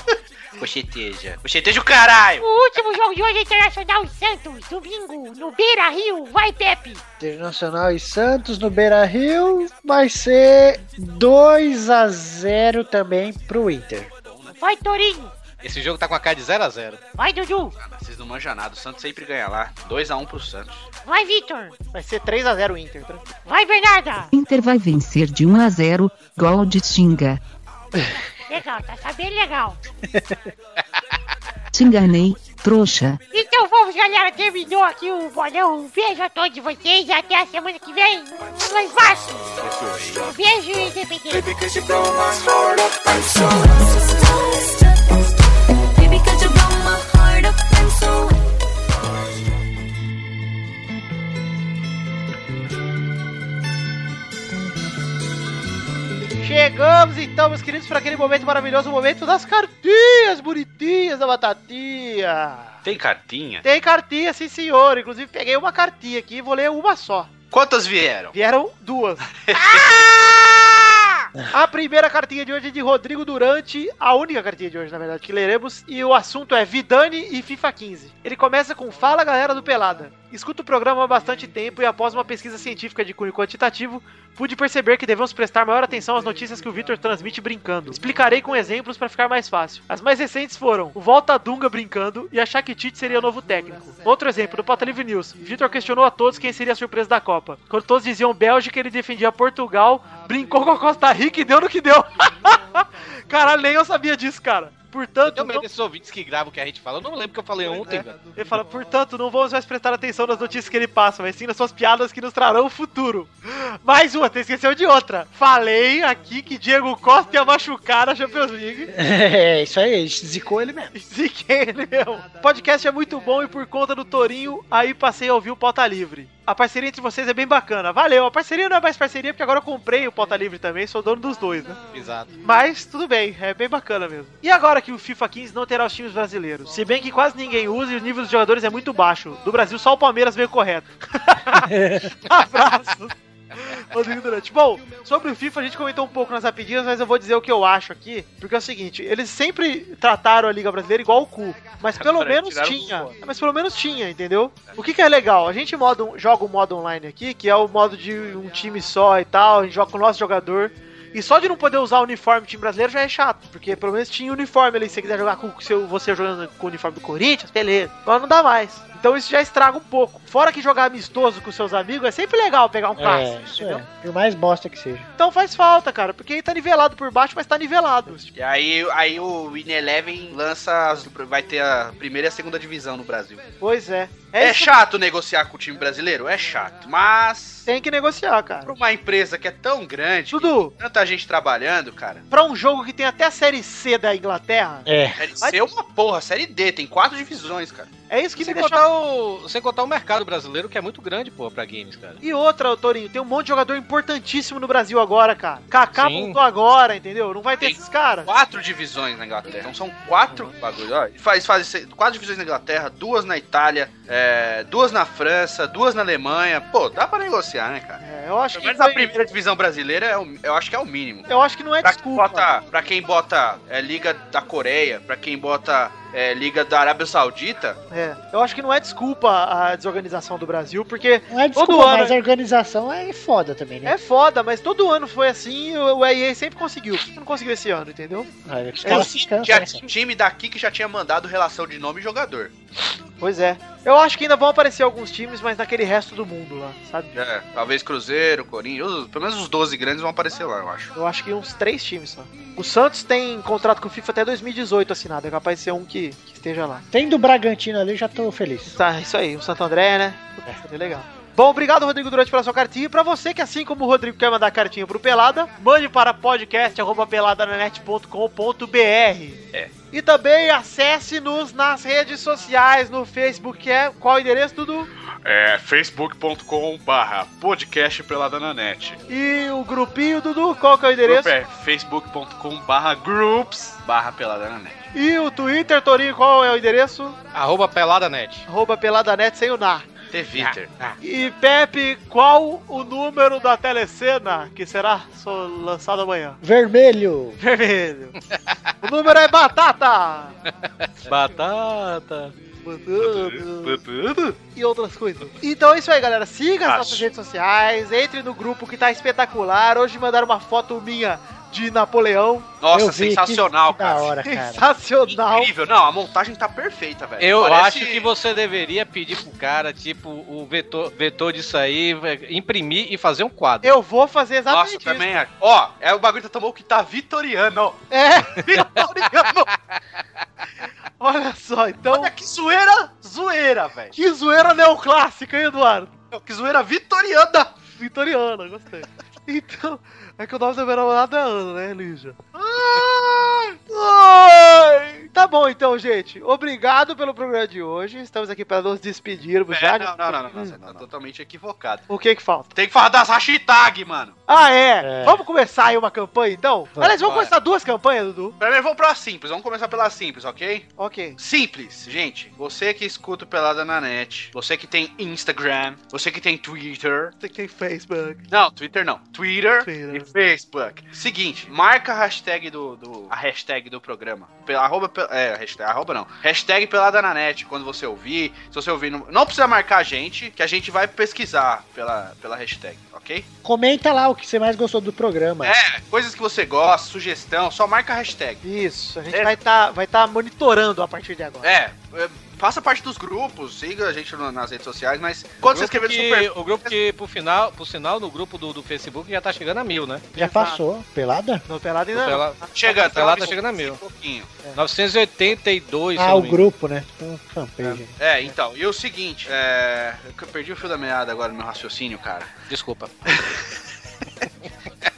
Cocheteja. Cocheteja o caralho! O último jogo de hoje é Internacional e Santos, domingo, no Beira Rio. Vai, Pepe! Internacional e Santos no Beira Rio vai ser 2x0 também pro Inter. Vai, Torinho! Esse jogo tá com a cara de 0x0. Vai, Dudu! Ah, Vocês não manjam nada, o Santos sempre ganha lá. 2x1 pro Santos. Vai, Vitor! Vai ser 3x0 Inter. tranquilo. Vai, Bernarda! Inter vai vencer de 1 a 0, gol de Tinga. Legal, tá sabendo legal. Te enganei, trouxa. Então vamos, galera. Terminou aqui o bolão. Um beijo a todos vocês e até a semana que vem. Mais fácil. Um beijo, independente. Chegamos então, meus queridos, para aquele momento maravilhoso, o momento das cartinhas bonitinhas da batatinha. Tem cartinha? Tem cartinha, sim senhor. Inclusive peguei uma cartinha aqui e vou ler uma só. Quantas vieram? Vieram duas. A primeira cartinha de hoje é de Rodrigo Durante, a única cartinha de hoje, na verdade, que leremos, e o assunto é Vidani e FIFA 15. Ele começa com Fala galera do Pelada. Escuto o programa há bastante tempo e após uma pesquisa científica de cunho quantitativo, pude perceber que devemos prestar maior atenção às notícias que o Victor transmite brincando. Explicarei com exemplos para ficar mais fácil. As mais recentes foram o Volta Dunga brincando e achar que Tite seria o novo técnico. Outro exemplo, do Pauta Livre News. Victor questionou a todos quem seria a surpresa da Copa. Quando todos diziam Bélgica, ele defendia Portugal, brincou com a Costa Rica e deu no que deu. *laughs* Caralho, nem eu sabia disso, cara. Portanto, Eu não- medo desses ouvintes que gravam o que a gente fala. Eu não lembro o que eu falei ontem, velho. Ele fala, portanto, não vamos mais prestar atenção nas notícias que ele passa, mas sim nas suas piadas que nos trarão o futuro. Mais uma, você esqueceu de outra. Falei aqui que Diego Costa ia machucar na Champions League. *laughs* É, isso aí, zicou ele mesmo. Ziquei ele mesmo. O podcast é muito bom e por conta do Torinho, aí passei a ouvir o Pauta Livre. A parceria entre vocês é bem bacana. Valeu, a parceria não é mais parceria, porque agora eu comprei o Pauta Livre também, sou dono dos dois, né? Exato. Mas tudo bem, é bem bacana mesmo. E agora que o FIFA 15 não terá os times brasileiros? Se bem que quase ninguém usa e o nível dos jogadores é muito baixo. Do Brasil, só o Palmeiras veio correto. *laughs* Abraço. Rodrigo Durante. Bom, sobre o FIFA a gente comentou um pouco nas rapidinhas, mas eu vou dizer o que eu acho aqui, porque é o seguinte, eles sempre trataram a Liga Brasileira igual o cu, mas pelo Peraí, menos tinha. Mas pelo menos tinha, entendeu? O que, que é legal? A gente modo, joga o modo online aqui, que é o modo de um time só e tal, a gente joga com o nosso jogador. E só de não poder usar o uniforme do time brasileiro já é chato, porque pelo menos tinha uniforme ali, se você quiser jogar com o seu, você jogando com o uniforme do Corinthians, beleza. Agora não dá mais. Então isso já estraga um pouco. Fora que jogar amistoso com seus amigos é sempre legal pegar um É, clássico, isso entendeu? é. Por mais bosta que seja. Então faz falta, cara, porque aí tá nivelado por baixo, mas tá nivelado. E aí, aí o Win Eleven lança. as- vai ter a primeira e a segunda divisão no Brasil. Pois é. É, que chato negociar com o time brasileiro? É chato. Mas. Tem que negociar, cara. Pra uma empresa que é tão grande, Dudu, que tanta gente trabalhando, cara. pra um jogo que tem até a série C da Inglaterra, É. Série C é uma porra, série D, tem quatro divisões, cara. é isso que Sem me deixa contar, o, sem contar o mercado brasileiro, que é muito grande, pô, pra games, cara. E outra, Torinho, tem um monte de jogador importantíssimo no Brasil agora, cara. Kaká Sim. voltou agora, entendeu? Não vai ter Tem esses caras. Quatro divisões na Inglaterra. Então são quatro bagulhos. Ó, faz, faz quatro divisões na Inglaterra, duas na Itália, é, duas na França, duas na Alemanha. Pô, dá pra negociar, né, cara? É, eu acho Pelo que menos a primeira divisão brasileira, é o- eu acho que é o mínimo. eu acho que não é Pra quem desculpa. bota, pra quem bota é, Liga da Coreia, pra quem bota é, Liga da Arábia Saudita, É, eu acho que não é desculpa a desorganização do Brasil, porque Não é Todo desculpa, ano- mas a organização é foda também, né? é foda, mas todo ano foi assim e o EA sempre conseguiu. Não conseguiu esse ano, entendeu? Os caras se tinha né? time daqui que já tinha mandado relação de nome e jogador. Pois é. Eu acho que ainda vão aparecer alguns times, mas naquele resto do mundo lá, sabe? É, talvez Cruzeiro, Corinthians, pelo menos os 12 grandes vão aparecer lá, eu acho. Eu acho que uns três times só. O Santos tem contrato com o FIFA até 2018 assinado. É capaz de ser um que, que esteja lá. Tem do Bragantino ali, já tô feliz. Tá, isso aí. O Santo André, né? É, legal. Bom, obrigado, Rodrigo Durante, pela sua cartinha. E pra você que, assim como o Rodrigo, quer mandar cartinha pro Pelada, mande para podcast.peladananet.com.br. É. E também acesse-nos nas redes sociais, no Facebook, que é qual o endereço, Dudu? É facebook.com barra podcast pelada na net. E o grupinho, Dudu, qual que é o endereço? Grupo é facebook.com barra groups Barra pelada na net. E o Twitter, Torinho, qual é o endereço? Arroba peladanet. Arroba peladanet sem o nar. Twitter. E Pepe, qual o número da telecena que será lançado amanhã? Vermelho! Vermelho. o número é batata. *laughs* Batata. E outras coisas. Então é isso aí, galera. Siga as nossas redes sociais, entre no grupo que tá espetacular. Hoje mandaram uma foto minha de Napoleão. Nossa, vi, sensacional, que, cara. Que da hora, cara. Sensacional. Incrível. Não, a montagem tá perfeita, velho. Eu Parece- acho que você deveria pedir pro cara, tipo, o vetor, vetor disso aí, vai- imprimir e fazer um quadro. Eu vou fazer Nossa, exatamente isso. também é. Ó, é o bagulho que tomou que tá vitoriano. É, *laughs* vitoriano. Olha só, então. Olha que zoeira, zoeira, velho. Que zoeira neoclássica, hein, Eduardo? Que zoeira vitoriana. Vitoriana, gostei. Então, é que o nome da minha namorada é Ana, né, Lígia? Ai! Tá bom, então, gente. Obrigado pelo programa de hoje. Estamos aqui para nos despedirmos É, já. não, não, não, não, não, você tá totalmente equivocado. O que que falta? Tem que falar das hashtag, mano. Ah, é. É. Vamos começar aí uma campanha, então? Aliás, vamos começar duas campanhas, Dudu? Primeiro vamos pra simples, vamos começar pela simples, ok? Ok. Simples, gente. Você que escuta o Pelada na net, você que tem Instagram, você que tem Twitter. Você que tem Facebook. Não, Twitter não. Twitter, Twitter. e Facebook. Seguinte, marca a hashtag do, do- a hashtag do programa. Pela, arroba, é, hashtag, arroba não. Hashtag Pelada na net quando você ouvir. Se você ouvir, não, não precisa marcar a gente, que a gente vai pesquisar pela, pela hashtag, ok? Comenta lá o que você mais gostou do programa. É, coisas que você gosta, sugestão, só marca a hashtag. Isso, a gente É. vai estar vai tá monitorando a partir de agora. É, é, faça parte dos grupos, siga a gente nas redes sociais, mas quando você escrever no que, super. O grupo que, por, final, por sinal, no grupo do, do Facebook já tá chegando a mil, né? Já passou. Pelada? No pelado ainda não. Pela- Chega, Pelada tá chegando a mil. Pouquinho. 982, se Ah, eu não o grupo, né? Então, fanpage. É, então, e o seguinte, é. Eu perdi o fio da meada agora no meu raciocínio, cara. Desculpa. *laughs*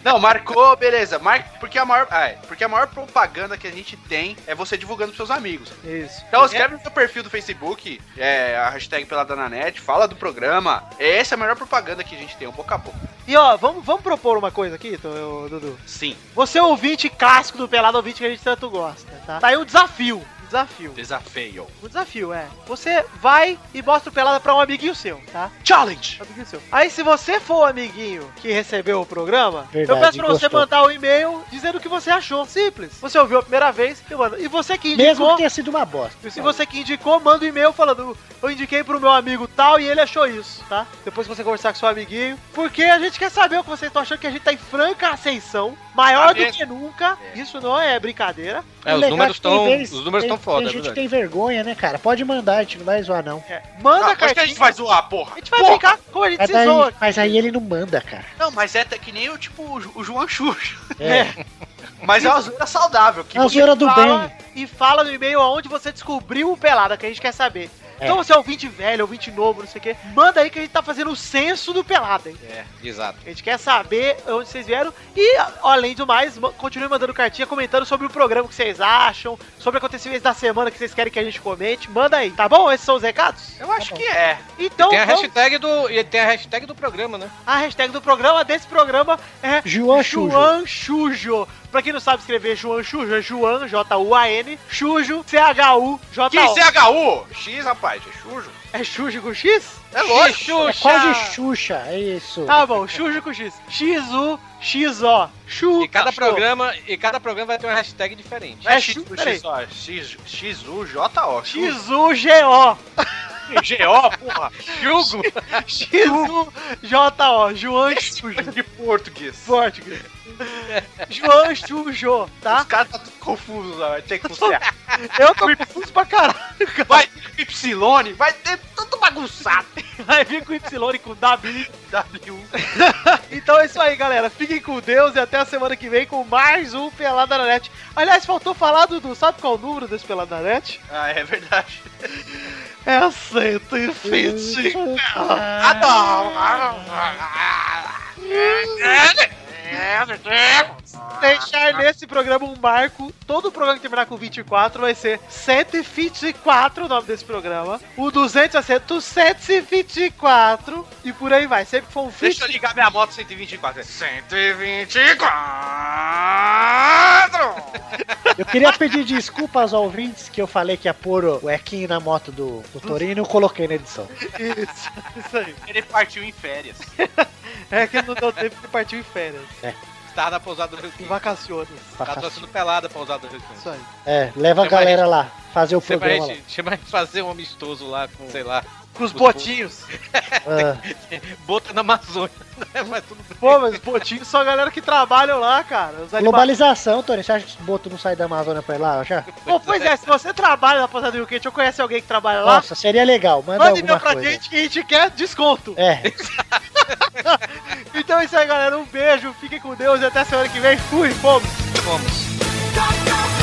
Não, marcou, beleza. Mar... Porque, a maior... ah, é, porque a maior propaganda que a gente tem é você divulgando pros seus amigos. Isso. Então escreve no seu perfil do Facebook, é, a hashtag Peladananet, fala do programa. Essa é a melhor propaganda que a gente tem, um boca a boca. E ó, vamos, vamos propor uma coisa aqui, Dudu. Sim. Você é ouvinte clássico do Pelado ouvinte que a gente tanto gosta, tá? Tá aí um desafio. Desafio. Desafio. O desafio é: você vai e mostra o pelada pra um amiguinho seu, tá? Challenge! Um amiguinho seu. Aí, se você for o amiguinho que recebeu o programa, eu Verdade, peço pra você gostou. mandar um e-mail dizendo o que você achou. Simples. Você ouviu a primeira vez e manda. E você que indicou. Mesmo que tenha sido uma bosta. E se você que indicou, manda um e-mail falando, eu indiquei pro meu amigo tal e ele achou isso, tá? Depois que você conversar com seu amiguinho. Porque a gente quer saber o que vocês estão achando, que a gente tá em franca ascensão, maior Tá do mesmo. que nunca. Isso não é brincadeira. É, os números vez- os números estão foda, Tem é gente que verdade. tem vergonha, né, cara? Pode mandar, a gente não vai zoar, não. É, manda Ah, mas que a gente vai zoar, porra. A gente vai Porra! brincar como a gente Mas se aí, zoa. mas aí ele não manda, cara. Não, mas é que nem o tipo o João Xuxo. É. *laughs* Mas é uma zoeira saudável. Que É uma você zoeira do fala bem. e fala no e-mail aonde você descobriu o pelada, que a gente quer saber. É. Então você é ouvinte velho, ouvinte novo, não sei o quê. Manda aí que a gente tá fazendo o censo do pelada, hein? É, exato. A gente quer saber onde vocês vieram e, além do mais, ma- continue mandando cartinha comentando sobre o programa que vocês acham, sobre acontecimentos da semana que vocês querem que a gente comente. Manda aí, tá bom? Esses são os recados? Eu acho que é. Então, tem a vamos- hashtag do e tem a hashtag do programa, né? a hashtag do programa desse programa é João Chujo. João Chujo. Pra quem não sabe escrever João Chujo, é João, J-U-A-N, Chujo, C-H-U-J-O. Que CHU? X, rapaz, é chujo. É Chujo com X? É lógico. É quase Xuxa, é isso. Tá bom, Chujo com X. X-U, X-O. Chu. E cada cachorro. programa, e cada programa vai ter uma hashtag diferente. É É X, chu- X, peraí. ó, X, X, U, J, O. X-U-G-O. G-O, porra. Jugo! X-U-J-O. João Chujo. De português. Português. João Chujo, tá? Os caras tá tudo confusos, ó. Vai ter que considerar. Eu tô confuso pra caralho. Vai ter Y, vai ter tudo bagunçado. Vai vir com Y e com W. W. Então é isso aí, galera. Fiquem com Deus e até a semana que vem com mais um Pelada na Net. Aliás, faltou falar, Dudu, sabe qual é o número desse Pelada na Net? Ah, é verdade. É 120. Ah, Deixar nesse programa um marco. Todo programa que terminar com 24 vai ser 124 o nome desse programa. O 200 vai ser 224. E por aí vai. Sempre que for um 20. Deixa eu ligar minha moto 124. 124! *laughs* Eu queria pedir desculpas aos ouvintes que eu falei que ia pôr o equinho na moto do, do Torino e eu coloquei na edição. Isso, isso aí. Ele partiu em férias. *laughs* É que não deu tempo de partir em férias. Estava na pousada do Rio Em Quinto. vacaciones. Tá torcendo pelada a pousada do Rio Quinto. Isso aí. É, leva a Chama a galera lá, fazer o Chama a, programa lá. gente, chama a gente fazer um amistoso lá com, sei lá, Com os botinhos. Ah, *laughs* bota na Amazônia. né? *laughs* Mas tudo bem. Pô, mas os botinhos são a galera que trabalham lá, cara. Globalização, Tony. Você acha que os botos não saem da Amazônia pra ir lá? Já? Pô, pois é, se você trabalha na Pousada do Rio Quente ou conhece alguém que trabalha lá, Nossa, seria legal. Manda manda e-mail alguma pra coisa. gente que a gente quer desconto. É, *laughs* Então é isso aí, galera. Um beijo, fiquem com Deus e até semana que vem. Fui, fomos. Vamos.